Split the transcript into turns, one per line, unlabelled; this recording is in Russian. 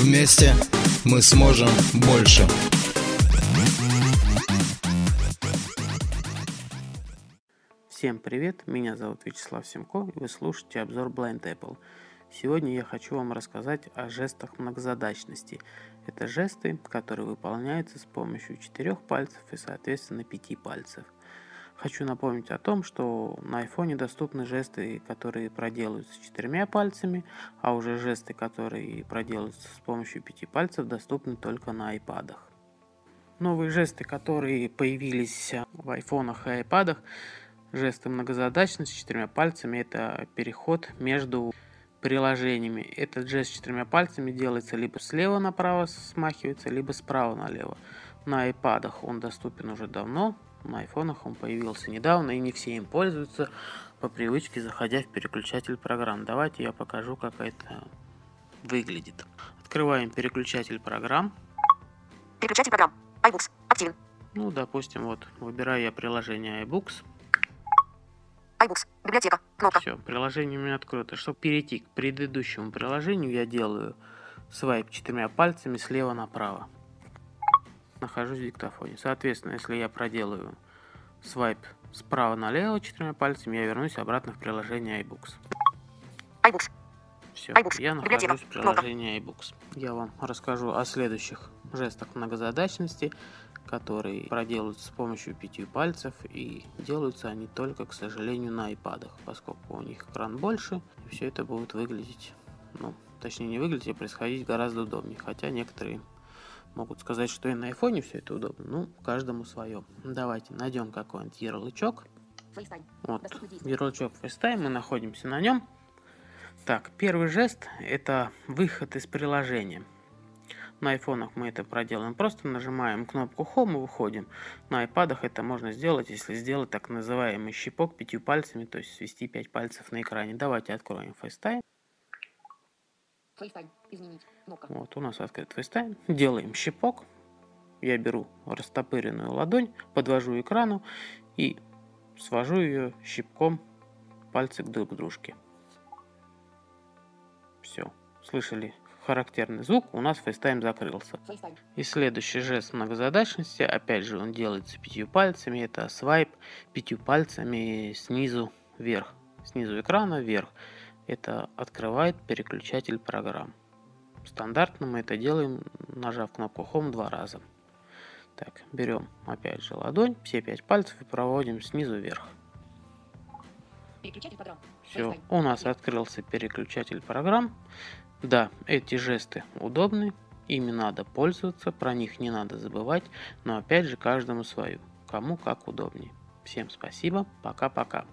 Вместе мы сможем больше.
Всем привет, меня зовут Вячеслав Семко, и вы слушаете обзор Blind Apple. Сегодня я хочу вам рассказать о жестах многозадачности. Это жесты, которые выполняются с помощью четырех пальцев и, соответственно, пяти пальцев. Хочу напомнить о том, что на iPhone доступны жесты, которые проделываются четырьмя пальцами, а уже жесты, которые проделываются с помощью пяти пальцев, доступны только на iPad. Новые жесты, которые появились в айфонах и айпадах, Жесты многозадачность с четырьмя пальцами – это переход между приложениями. Этот жест с четырьмя пальцами делается либо слева направо смахивается, либо справа налево. На iPad он доступен уже давно, на айфонах он появился недавно, и не все им пользуются по привычке, заходя в переключатель программ. Давайте я покажу, как это выглядит. Открываем переключатель программ.
Переключатель программ. iBooks. Активен.
Ну, допустим, вот выбираю я приложение iBooks
iBooks. Библиотека. Кнопка.
Все, приложение у меня открыто. Чтобы перейти к предыдущему приложению, я делаю свайп четырьмя пальцами слева направо. Нахожусь в диктофоне. Соответственно, если я проделаю свайп справа налево четырьмя пальцами, я вернусь обратно в приложение iBooks.
iBooks.
Все,
iBooks.
я
Библиотека.
нахожусь в приложении iBooks. Я вам расскажу о следующих жестах многозадачности, которые проделываются с помощью пяти пальцев и делаются они только, к сожалению, на iPad, поскольку у них экран больше, и все это будет выглядеть, ну, точнее не выглядеть, а происходить гораздо удобнее, хотя некоторые могут сказать, что и на iPhone все это удобно, ну, каждому свое. Давайте найдем какой-нибудь ярлычок. Вот, ярлычок FaceTime, мы находимся на нем. Так, первый жест – это выход из приложения. На айфонах мы это проделаем. Просто нажимаем кнопку Home и выходим. На айпадах это можно сделать, если сделать так называемый щипок пятью пальцами, то есть свести пять пальцев на экране. Давайте откроем FaceTime.
FaceTime. Изменить. Кнопка.
Вот у нас открыт FaceTime. Делаем щипок. Я беру растопыренную ладонь, подвожу экрану и свожу ее щипком пальцы друг к дружке. Все. Слышали характерный звук, у нас FaceTime закрылся.
FaceTime.
И следующий жест многозадачности, опять же он делается пятью пальцами, это свайп пятью пальцами снизу вверх, снизу экрана вверх. Это открывает переключатель программ. Стандартно мы это делаем, нажав кнопку Home два раза. Так, берем опять же ладонь, все пять пальцев и проводим снизу вверх. Все, у нас открылся переключатель программ. Да, эти жесты удобны, ими надо пользоваться, про них не надо забывать, но опять же каждому свою, кому как удобнее. Всем спасибо, пока-пока.